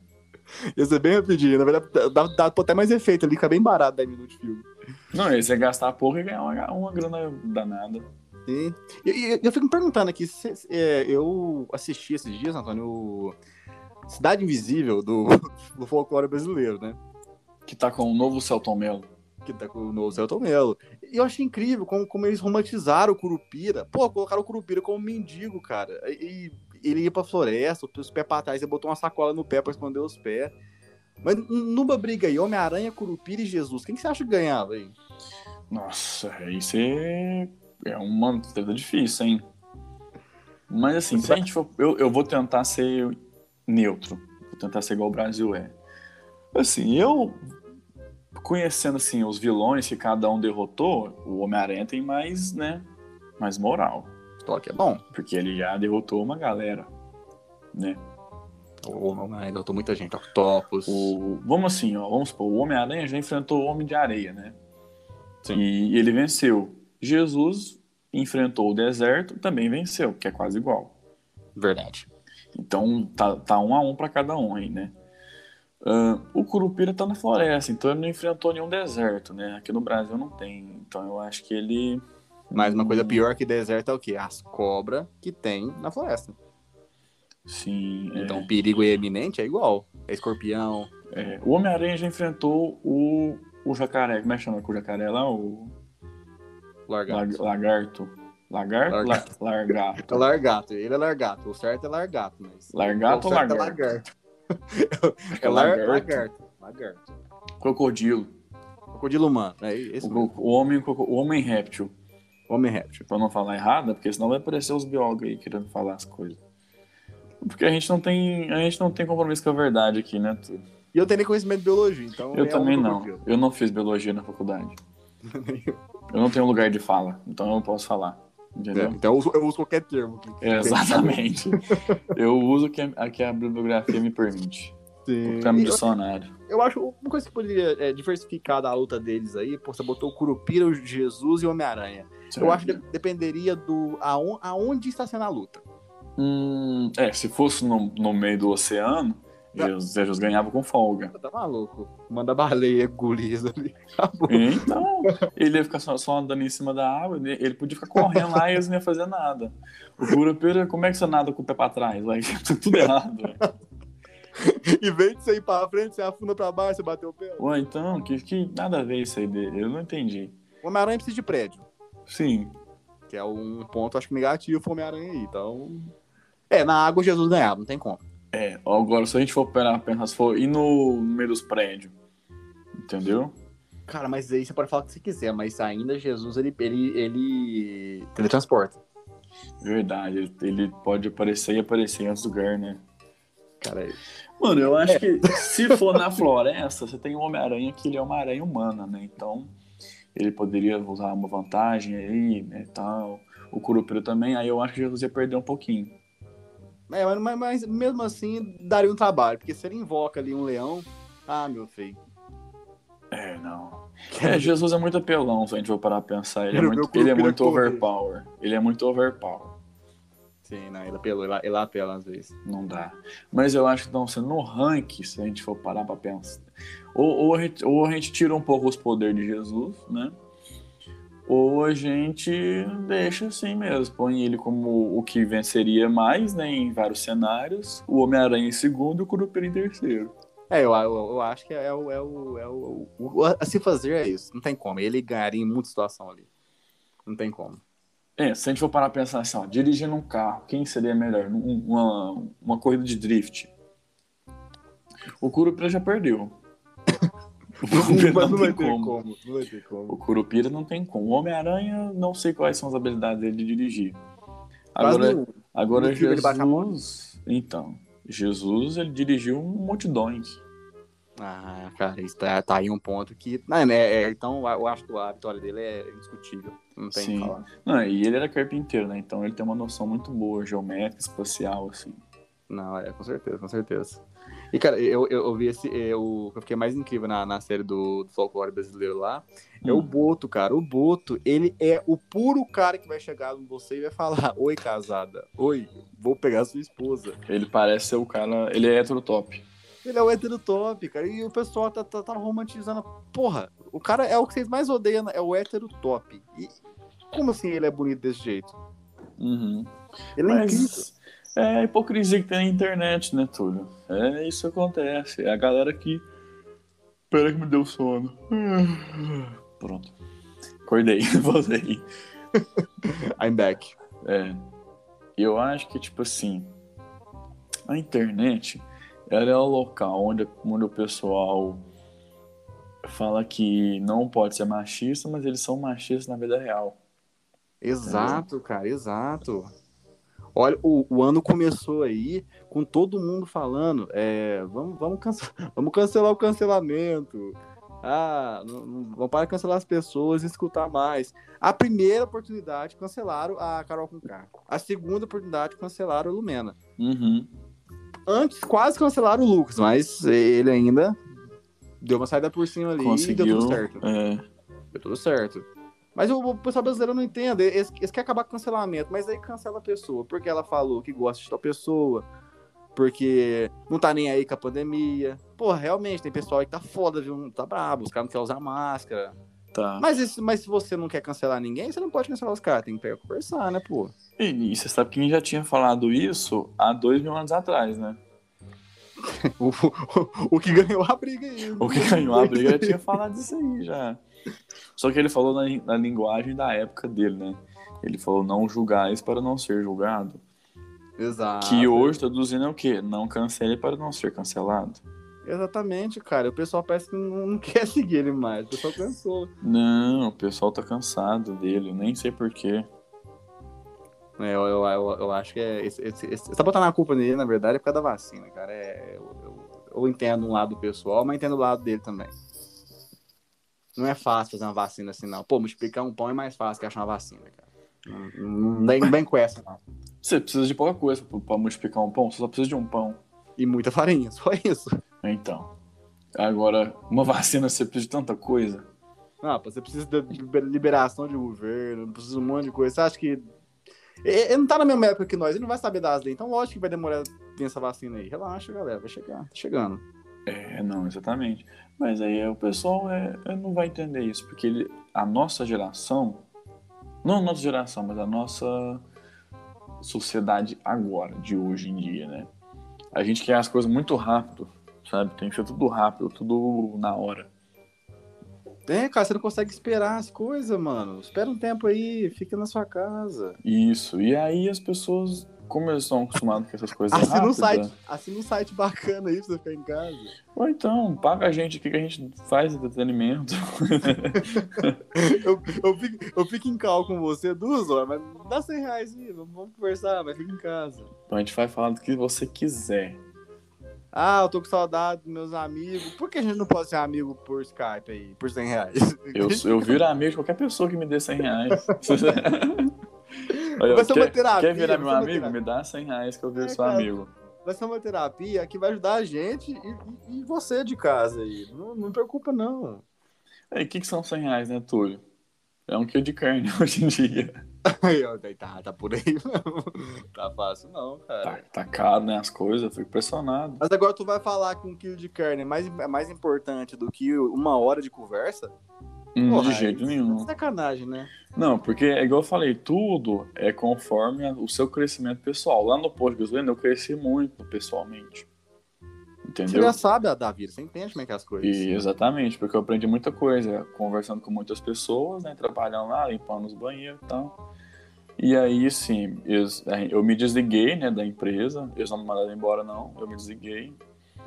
Ia ser bem rapidinho. Na verdade, dá, dá até mais efeito ali, fica bem barato 10 minutos de filme. Não, aí você gastar pouco e ganhar uma, uma grana danada. Sim. E e- eu fico me perguntando aqui, se- se- é, eu assisti esses dias, Antônio, o Cidade Invisível do, do folclore brasileiro, né? Que tá com o novo Celton Mello. Que tá com o novo Celton Mello. E eu achei incrível como, como eles romantizaram o Curupira. Pô, colocaram o Curupira como mendigo, cara. E, e ele ia pra floresta, os pés pra trás, ele botou uma sacola no pé pra esconder os pés. Mas numa briga aí, Homem-Aranha, Curupira e Jesus, quem que você acha que ganhava aí? Nossa, isso é, é uma treta difícil, hein? Mas assim, se a gente for. Eu, eu vou tentar ser neutro. Vou tentar ser igual o Brasil é. Assim, eu. Conhecendo assim os vilões que cada um derrotou, o Homem-Aranha tem mais, né? Mais moral. Toque é bom. Porque ele já derrotou uma galera. Né? O Homem-Aranha derrotou muita gente. Octopus. O, vamos assim, ó, vamos supor, o Homem-Aranha já enfrentou o Homem de Areia, né? Sim. E ele venceu. Jesus enfrentou o deserto, também venceu, que é quase igual. Verdade. Então tá, tá um a um para cada um aí, né? Ah, o Curupira tá na floresta, então ele não enfrentou nenhum deserto, né? Aqui no Brasil não tem. Então eu acho que ele. Mas uma coisa Hum, pior que deserto é o quê? As cobras que tem na floresta. Sim. é. Então, o perigo é eminente é igual. É escorpião. É, o Homem-Aranha já enfrentou o, o jacaré. Como é que chama o jacaré lá? O Largato. lag- lagarto. Lagarto? Largato. La- largato. É largato. Ele é largato. O certo é largato. Mas... Largato ou lagarto? É lagarto. É lar- lagarto. lagarto. Lagarto. Crocodilo. Crocodilo humano. É esse O, mesmo. o homem, o homem réptil. Homem réptil. Pra não falar errado, porque senão vai aparecer os biólogos aí querendo falar as coisas. Porque a gente não tem, a gente não tem compromisso com a verdade aqui, né? E eu tenho nem conhecimento de biologia, então... Eu é também não. Eu não fiz biologia na faculdade. Eu não tenho lugar de fala, então eu não posso falar. É, Entendeu? então eu uso, eu uso qualquer termo. que- É, exatamente. eu uso o que a, que a bibliografia me permite. Sim. Eu, dicionário. eu acho uma coisa que poderia é, diversificar da luta deles aí, pô, você botou o Curupira, o Jesus e o Homem-Aranha. Eu acho que de- dependeria do aon- aonde está sendo a luta. Hum, é, se fosse no, no meio do oceano, Tá. Jesus, Jesus ganhava com folga. Tá maluco? Manda baleia, gulis ali. Acabou. Então, ele ia ficar só, só andando em cima da água, ele ele podia ficar correndo lá e eles não iam fazer nada. O Curupira, como é que você nada com o pé pra trás? Vai tudo errado. Em vez de você ir pra frente, você afunda pra baixo, você bateu o pé. Ué, então, que, que nada a ver isso aí dele. Eu não entendi. O Homem-Aranha precisa de prédio. Sim, Que é um ponto, acho que negativo pro Homem-Aranha aí. Então. É, na água Jesus ganhava, não tem como. É. Agora, se a gente for pegar, pensar, se for ir no meio dos prédios, entendeu? Cara, mas aí você pode falar o que você quiser, mas ainda Jesus, ele, ele, ele teletransporta. Verdade, ele, ele pode aparecer e aparecer em outros lugares, né? Cara, Mano, eu acho que se for na floresta, você tem um Homem-Aranha que ele é uma aranha humana, né? Então, ele poderia usar uma vantagem aí, né, tal. O Curupira também, aí eu acho que Jesus ia perder um pouquinho. É, mas, mas- mesmo assim daria um trabalho, porque se ele invoca ali um leão, ah, meu filho. É, não. É, Jesus é muito apelão, se a gente for parar pra pensar. Ele é muito, ele é muito overpower. Ele é muito overpower. Sim, não, ele apelou, ele, ele apela às vezes. Não dá. Mas eu acho que então, assim, no ranking, se a gente for parar pra pensar, ou, ou, a gente, ou a gente tira um pouco os poderes de Jesus, né? Ou a gente deixa assim mesmo, põe ele como o que venceria mais, né? Em vários cenários, o Homem-Aranha em segundo e o Curupira em terceiro. É, eu, eu, eu acho que é o, é o, é o, o- A se fazer é isso. Não tem como. Ele ganharia em muita situação ali. Não tem como. É, se a gente for parar pra pensar assim, ó, dirigindo um carro, quem seria melhor? Um- Uma, uma corrida de drift. O Curupira já perdeu. O Curupira não vai tem ter como. como. Não vai ter O como. Curupira não tem como. O Homem-Aranha, não sei quais são as habilidades dele de dirigir. Agora, nenhum. agora No? Jesus. Então, Jesus, ele dirigiu um multidões. Ah, cara, isso tá, tá aí um ponto que. Não, né, é, então eu acho que a vitória dele é indiscutível. Não tem o Sim. que falar. Não, e ele era carpinteiro, né? Então ele tem uma noção muito boa, geométrica, espacial, assim. Não, é, com certeza, com certeza. E, cara, eu, eu, eu vi esse. Eu, o que eu fiquei mais incrível na, na série do, do folclore brasileiro lá é o Hum. Boto, cara. O Boto, ele é o puro cara que vai chegar em você e vai falar: Oi, casada. Oi, vou pegar sua esposa. Ele parece ser o cara. Ele é hétero top. Ele é o hétero top, cara. E o pessoal tá, tá, tá romantizando. Porra, o cara é o que vocês mais odeiam, é o hétero top. E como assim ele é bonito desse jeito? Uhum. Ele é incrível. É a hipocrisia que tem na internet, né, Túlio? É isso que acontece. É a galera que. Pera que me deu sono. Pronto. Acordei, voltei. I'm back. É. Eu acho que, tipo assim, a internet ela é o local onde, onde o pessoal fala que não pode ser machista, mas eles são machistas na vida real. Exato, cara, exato. Olha, o, o ano começou aí com todo mundo falando, é, vamos, vamos, cance- vamos cancelar o cancelamento. Ah, não, não, vamos parar de cancelar as pessoas e escutar mais. A primeira oportunidade cancelaram a Carol Conká. A segunda oportunidade cancelaram o Lumena. Uhum. Antes quase cancelaram o Lucas, mas ele ainda deu uma saída por cima ali e Conseguiu. deu tudo certo. é, Deu tudo certo. Mas o, o pessoal brasileiro não entende. Eles, eles querem acabar com o cancelamento, mas aí cancela a pessoa. Porque ela falou que gosta de tal pessoa. Porque não tá nem aí com a pandemia. Pô, realmente, tem pessoal aí que tá foda, viu? Tá brabo, os caras não querem usar máscara. tá. Mas, isso- mas se você não quer cancelar ninguém, você não pode cancelar os caras. Tem que pegar conversar, né, pô? E, e você sabe quem já tinha falado isso há dois mil anos atrás, né? O, o- o que ganhou a briga aí. O que ganhou a briga já tinha falado isso aí já. Só que ele falou na, na linguagem da época dele, né? Ele falou não julgais para não ser julgado. Exato. Que hoje traduzindo é o quê? Não cancele para não ser cancelado. Exatamente, cara. O pessoal parece que não, quer seguir ele mais. O pessoal cansou. Não, o pessoal tá cansado dele, nem sei porquê. É, eu, eu, eu, eu acho que é. Esse, esse, esse, tá botando a culpa nele, na verdade, é por causa da vacina, cara. É, eu, eu, eu entendo um lado do pessoal, mas entendo o lado dele também. Não é fácil fazer uma vacina assim, não. Pô, multiplicar um pão é mais fácil que achar uma vacina, cara. Não, vem, vem com essa, não. Você precisa de pouca coisa pra- pra multiplicar um pão, você só precisa de um pão. E muita farinha, só isso. Então. Agora, uma vacina você precisa de tanta coisa. Não, pô, você precisa de liberação de governo, precisa de um monte de coisa. Você acha que. Ele não tá na mesma época que nós, ele não vai saber das leis. Então, lógico que vai demorar ter essa vacina aí. Relaxa, galera, vai chegar. Tá chegando. É, não, exatamente. Mas aí o pessoal é, é, não vai entender isso, porque ele, a nossa geração, não a nossa geração, mas a nossa sociedade agora, de hoje em dia, né? A gente quer as coisas muito rápido, sabe? Tem que ser tudo rápido, tudo na hora. É, cara, você não consegue esperar as coisas, mano. Espera um tempo aí, fica na sua casa. Isso, e aí as pessoas, como eles estão acostumados com essas coisas Assina um rápidas... site, assina um site bacana aí pra você ficar em casa. Ou então, paga a gente aqui que a gente faz entretenimento. eu, eu, fico, eu fico em cal com você duas horas, mas dá 100 reais aí, vamos vamos conversar, mas fica em casa. Então a gente vai falar do que você quiser. Ah, eu tô com saudade dos meus amigos. Por que a gente não pode ser amigo por Skype aí, por 100 reais? Eu, eu viro amigo de qualquer pessoa que me dê 100 reais. Olha, Vai ser uma quer, terapia, quer virar meu uma amigo? terapia. Me dá 100 reais que eu viro É, seu cara. amigo. Vai ser uma terapia que vai ajudar a gente e, e- e você de casa aí. Não, não preocupa, não. Aí, o que, que são 100 reais, né, Túlio? É um quilo de carne hoje em dia. Aí, ó, tá, tá por aí mesmo. Tá fácil, não, cara. Tá, tá caro, né, as coisas, eu fico impressionado. Mas agora tu vai falar que um quilo de carne é mais, é mais importante do que uma hora de conversa? Porra, de jeito aí, nenhum. Sacanagem, né? Não, porque é igual eu falei, tudo é conforme o seu crescimento pessoal. Lá no posto de gasolina eu cresci muito pessoalmente. Você Entendeu? já sabe a da vida, você entende como é que é as coisas. E, exatamente, porque eu aprendi muita coisa, conversando com muitas pessoas, né, trabalhando lá, limpando os banheiros e tal. E aí, sim, eu me desliguei, né, da empresa, eles não me mandaram embora, não, eu me desliguei,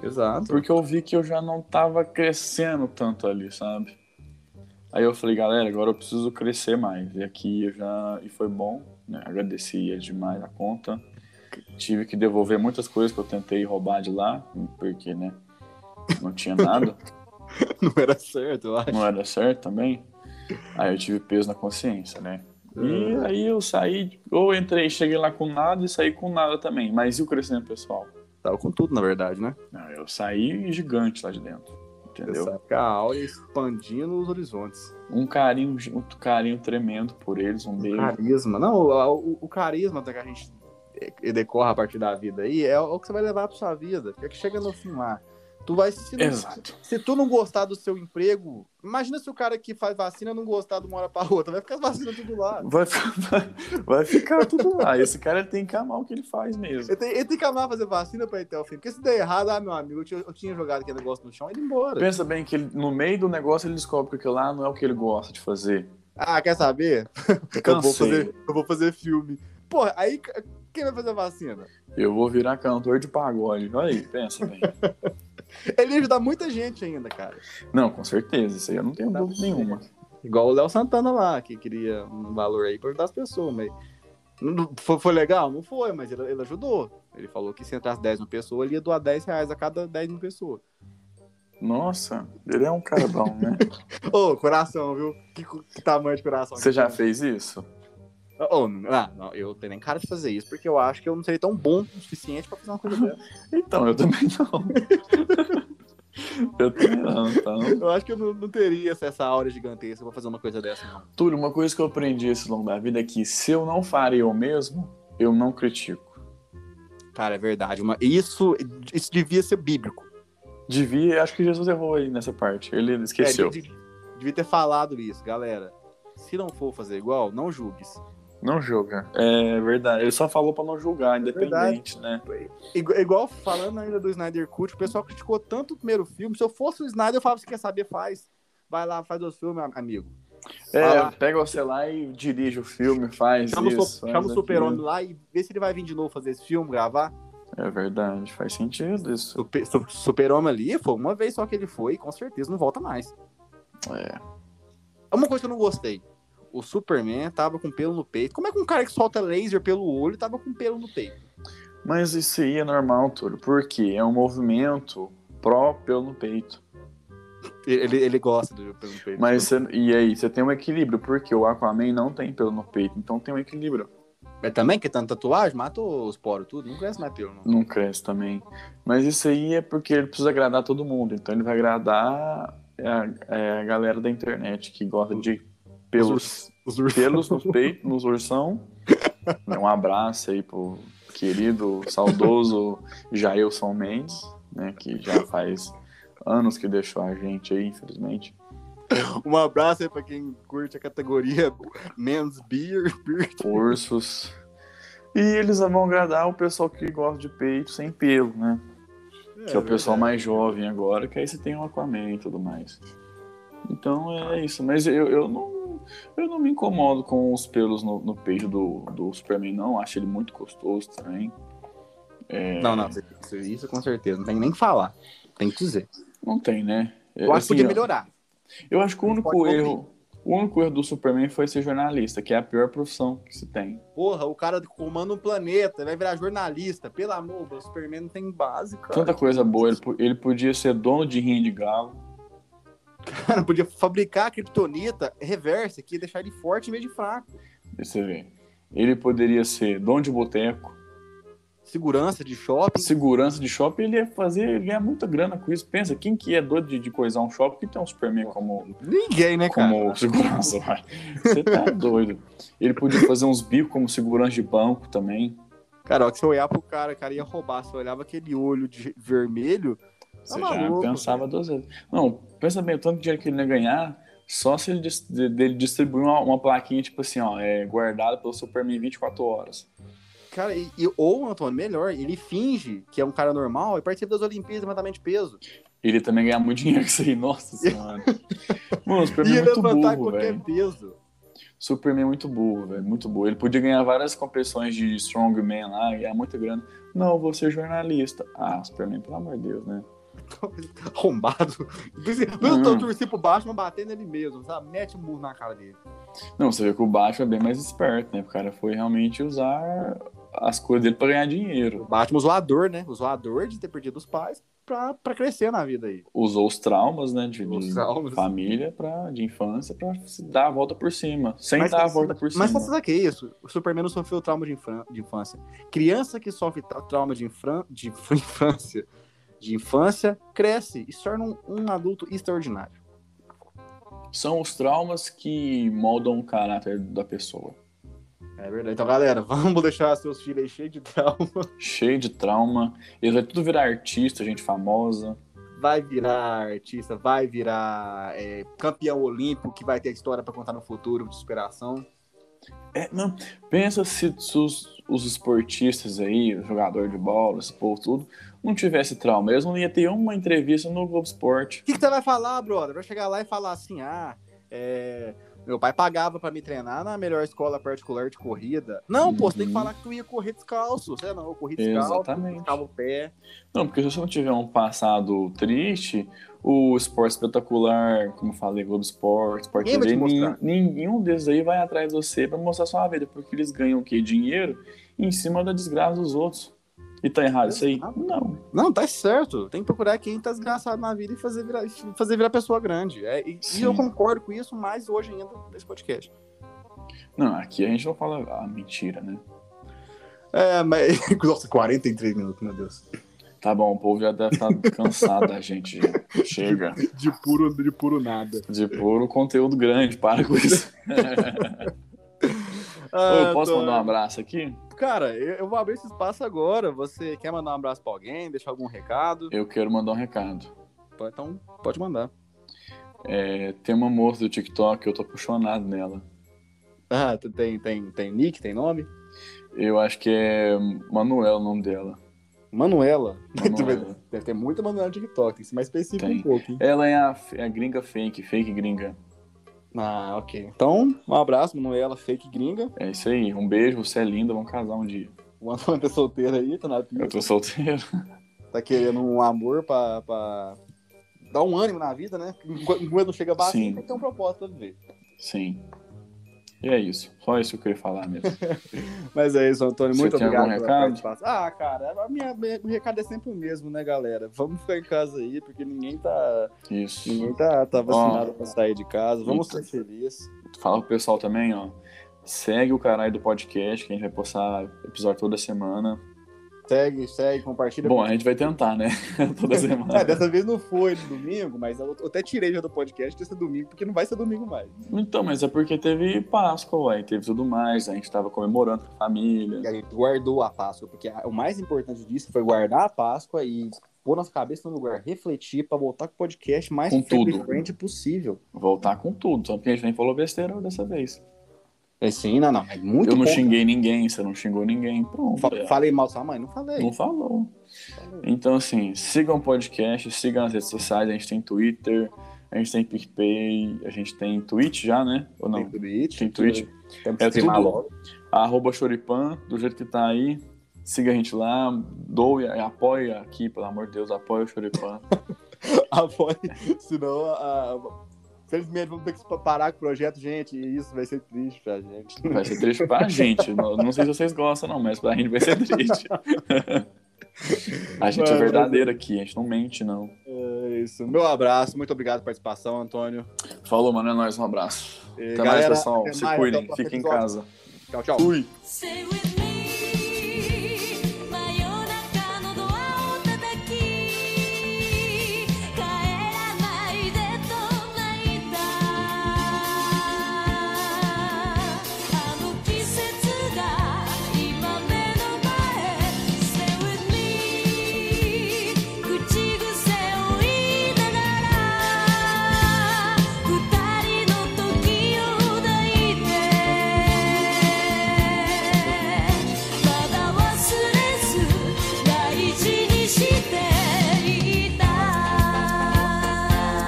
Exato. porque eu vi que eu já não tava crescendo tanto ali, sabe? Aí eu falei, galera, agora eu preciso crescer mais, e aqui eu já, e foi bom, né, agradeci eles demais a conta, tive que devolver muitas coisas que eu tentei roubar de lá, porque, né, não tinha nada. Não era certo, eu acho. não era certo também. Aí eu tive peso na consciência, né? E aí eu saí, ou entrei, cheguei lá com nada e saí com nada também. Mas e o crescimento pessoal? Tava com tudo, na verdade, né? Não, eu saí gigante lá de dentro, entendeu? A aula ia expandindo os horizontes. Um carinho, um carinho tremendo por eles, um beijo. Carisma. Não, o, o- o carisma que a gente decorre a partir da vida aí é o que você vai levar pra sua vida. É que chega no fim lá. Tu vai se, não- Exato. se tu não gostar do seu emprego, imagina se o cara que faz vacina não gostar de uma hora pra outra. Vai ficar as vacinas tudo lá. Vai, vai, vai ficar tudo lá. Esse cara ele tem que amar o que ele faz mesmo. Ele tem, ele tem que amar fazer vacina pra ir até o fim. Porque se der errado, ah, meu amigo, eu tinha, eu tinha jogado aquele negócio no chão e ido embora. Pensa bem que ele- no meio do negócio ele descobre que aquilo lá não é o que ele gosta de fazer. Ah, quer saber? Eu vou, Cansei. fazer, eu vou fazer filme. Porra, aí quem vai fazer a vacina? Eu vou virar cantor de pagode. Olha aí, pensa bem. Ele ia ajudar muita gente ainda, cara. Não, com certeza, isso aí eu não tenho dúvida nenhuma. Igual o Léo Santana lá, que queria um valor aí pra ajudar as pessoas, mas. Foi, foi legal? Não foi, mas ele, ele ajudou. Ele falou que se entrasse 10 mil pessoas, ele ia doar 10 reais a cada 10 mil pessoas. Nossa, ele é um cara bom, né? Ô, coração, viu? Que, que tamanho de coração. Você já tem. fez isso? Ô, ah, não, eu tenho nem cara de fazer isso, porque eu acho que eu não seria tão bom o suficiente pra fazer uma coisa dessa. Então, eu também não. eu também não, então. Eu acho que eu não, não teria essa, aura gigantesca pra fazer uma coisa dessa, não. Túlio, uma coisa que eu aprendi esse longo da vida é que se eu não faria eu mesmo, eu não critico. Cara, é verdade. Uma, isso, isso devia ser bíblico. Devia, acho que Jesus errou aí nessa parte. Ele esqueceu. É, de- de- devia ter falado isso, galera. Se não for fazer igual, não julgues. Não julga. É verdade. Ele só falou pra não julgar, independente, né? Igu- Igual falando ainda do Snyder Cut, o pessoal criticou tanto o primeiro filme. Se eu fosse o Snyder, eu falava, se quer saber, faz. Vai lá, faz os filmes, am- amigo. É, Fala. pega você lá e dirige o filme, faz Chama, o, isso. chama o Super-Homem lá e vê se ele vai vir de novo fazer esse filme, gravar. É verdade, faz sentido isso. Super- su- Super-Homem ali, foi uma vez só que ele foi, com certeza não volta mais. É. Uma coisa que eu não gostei. O Superman tava com pelo no peito. Como é que um cara que solta laser pelo olho tava com pelo no peito? Mas isso aí é normal, Túlio, porque é um movimento pró pelo no peito. Ele, ele gosta do pelo no peito. Mas você- e aí, você tem um equilíbrio, porque o Aquaman não tem pelo no peito, então tem um equilíbrio. É também que tanta tatuagem? Matou os poros tudo? Não cresce mais pelo, não. Não cresce também. Mas isso aí é porque ele precisa agradar todo mundo. Então ele vai agradar a, é a galera da internet que gosta de pelos, Os ursos. pelos nos peitos, nos ursão. Um abraço aí pro querido, saudoso Jailson Mendes, né? Que já faz anos que deixou a gente aí, infelizmente. Um abraço aí pra quem curte a categoria Men's Beer. Ursos. E eles vão agradar o pessoal que gosta de peito sem pelo, né? que é o pessoal mais jovem agora, que aí você tem o Aquaman e tudo mais. Então é isso, mas eu, eu, não, eu não me incomodo com os pelos no, no peito do, do Superman, não. Acho ele muito gostoso também. É, Não, não, isso, com certeza. Não tem nem que falar. Tem que dizer. Não tem, né? Eu acho que Assim, podia melhorar. Eu acho que o único erro. O único erro do Superman foi ser jornalista, que é a pior profissão que se tem. Porra, o cara comanda um planeta, vai virar jornalista. Pelo amor, o Superman não tem base, cara. Tanta coisa boa. Ele, ele podia ser dono de rinha de galo. Cara, podia fabricar a kryptonita reversa aqui, deixar ele forte em vez de fraco. Você vê. Ele poderia ser dono de boteco, Segurança de shopping. segurança de shopping, ele ia fazer, ele ia ganhar muita grana com isso. Pensa, quem que é doido de, de coisar um shopping que tem um Superman como, Ninguém, né, cara? como segurança, vai. Você tá doido. Ele podia fazer uns bicos como segurança de banco também. Cara, ó, que se eu olhar pro cara, o cara ia roubar. Se eu olhava aquele olho de vermelho, Você Tá já maluco, pensava duas vezes. Não, pensa bem, o tanto de dinheiro que ele ia ganhar só se ele, dele distribuir uma, uma plaquinha, tipo assim, ó, é guardado pelo Superman 24 horas. cara, e, e- ou, Antônio, melhor, ele finge que é um cara normal e participa das Olimpíadas de peso. Ele também ganha muito dinheiro com isso aí, nossa senhora. Mano, o Superman é muito burro, qualquer velho. peso. Superman é muito burro, velho, muito burro. Ele podia ganhar várias competições de strongman lá, ganhar muita grana. Não, vou ser jornalista. Ah, Superman, pelo amor de Deus, né? Arrombado. Não Hum. tô torcendo pro baixo, mas batendo nele mesmo, sabe? Mete um murro na cara dele. Não, você vê que o Batman é bem mais esperto, né? O cara foi realmente usar as coisas dele pra ganhar dinheiro. O Batman, o zoador, né? O zoador de ter perdido os pais pra, pra crescer na vida aí. Usou os traumas, né, de, de traumas. família, pra, de infância, pra dar a volta por cima. Sem Mas, dar a volta por cima. mas sabe o que é isso? O Superman não sofreu trauma de, infância. Criança que sofre tra- trauma de, infran- de infância, de infância, cresce e se torna um, um adulto extraordinário. São os traumas que moldam o caráter da pessoa. É verdade. Então, galera, vamos deixar seus filhos aí cheios de trauma. Cheio de trauma. Eles vão tudo virar artista, gente famosa. Vai virar artista, vai virar é, campeão olímpico, que vai ter história pra contar no futuro de superação. É, não, pensa se, os, os esportistas aí, jogador de bola, esse povo tudo, não tivesse trauma. Eles não ia ter uma entrevista no Globo Esporte. O que, que você vai falar, brother? Vai chegar lá e falar assim: ah, é, meu pai pagava pra me treinar na melhor escola particular de corrida. Não, pô, você tem que Uhum. falar que tu ia correr descalço. Você não, eu corri descalço, ficava o pé. Não, porque se você não tiver um passado triste, o esporte espetacular, como eu falei, Globo Esporte, Sport TV, nin- nenhum desses aí vai atrás de você pra mostrar sua vida, porque eles ganham o quê? Dinheiro em cima da desgraça dos outros. E tá errado isso aí? Não. Não, tá certo. Tem que procurar quem tá desgraçado na vida e fazer virar, fazer virar pessoa grande. É, e, e eu concordo com isso mais hoje ainda nesse podcast. Não, aqui a gente não fala ah, mentira, né? É, mas. Nossa, 43 minutos, meu Deus. Tá bom, o povo já deve estar cansado da gente. Já. Chega. De puro, de puro nada. De puro conteúdo grande, para com isso. Ô, Ah, eu posso tô- mandar um abraço aqui? Cara, eu, eu vou abrir esse espaço agora. Você quer mandar um abraço pra alguém, deixar algum recado? Eu quero mandar um recado. Então, pode mandar. É, tem uma moça do TikTok, eu tô apaixonado nela. Ah, tem, tem, tem nick, tem nome? Eu acho que é Manuela o nome dela. Manuela. Manuela. Deve ter muita Manuela no TikTok, tem que ser mais específico Tem. um pouco, hein? Ela é a, é a gringa fake, fake gringa. Ah, ok. Então, um abraço, Manuela, fake gringa. É isso aí. Um beijo, você é linda, vamos casar um dia. O Antônio tá solteiro aí, tá na Eu pista. tô solteiro. Tá querendo um amor pra, pra dar um ânimo na vida, né? Enquanto não chega Sim. tem que ter um propósito pra viver. Sim. E é isso. Só isso que eu queria falar mesmo. Mas é isso, Antônio. Você Muito tem obrigado algum pela recado? Ah, cara, a minha, minha- o recado é sempre o mesmo, né, galera? Vamos ficar em casa aí, porque ninguém tá, Isso. ninguém tá, tá vacinado pra sair de casa. Vamos ser felizes. Fala pro pessoal também, ó. Segue o caralho do podcast, que a gente vai postar episódio toda semana. Segue, segue, compartilha. Bom, a gente vai tentar, né? toda semana. É, dessa vez não foi no domingo, mas eu até tirei já do podcast desse domingo, porque não vai ser domingo mais. Então, mas é porque teve Páscoa, ué, teve tudo mais, a gente tava comemorando com a família. E a gente guardou a Páscoa, porque o mais importante disso foi guardar a Páscoa e pôr nossa cabeça no lugar, refletir pra voltar com o podcast mais Com tudo. frequente possível. Voltar com tudo, só porque a gente nem falou besteira dessa vez. É sim, não, não, é muito Eu não bom. xinguei ninguém, você não xingou ninguém, pronto. Fa- é. Falei mal da sua mãe? Não falei. Não falou. Falei. Então, assim, sigam o podcast, sigam as redes sociais, a gente tem Twitter, a gente tem PicPay, a gente tem Twitch já, né? Ou não? Tem Twitch. Tem Twitch. Que É tudo. logo. Arroba Choripan, do jeito que tá aí. Siga a gente lá, doe, apoie aqui, pelo amor de Deus, apoie o Choripan. Apoie, senão a- Felizmente vamos ter que parar com o projeto, gente, e isso vai ser triste pra gente. Vai ser triste pra gente. Não, não sei se vocês gostam, não, mas pra gente vai ser triste. A gente é Mano, verdadeiro aqui, a gente não mente, não. É isso. Meu abraço, muito obrigado pela participação, Antônio. Falou, mano, é nóis, um abraço. E, Até galera, mais, pessoal. até Se mais, cuidem, fiquem em casa. Tchau, tchau. Fui.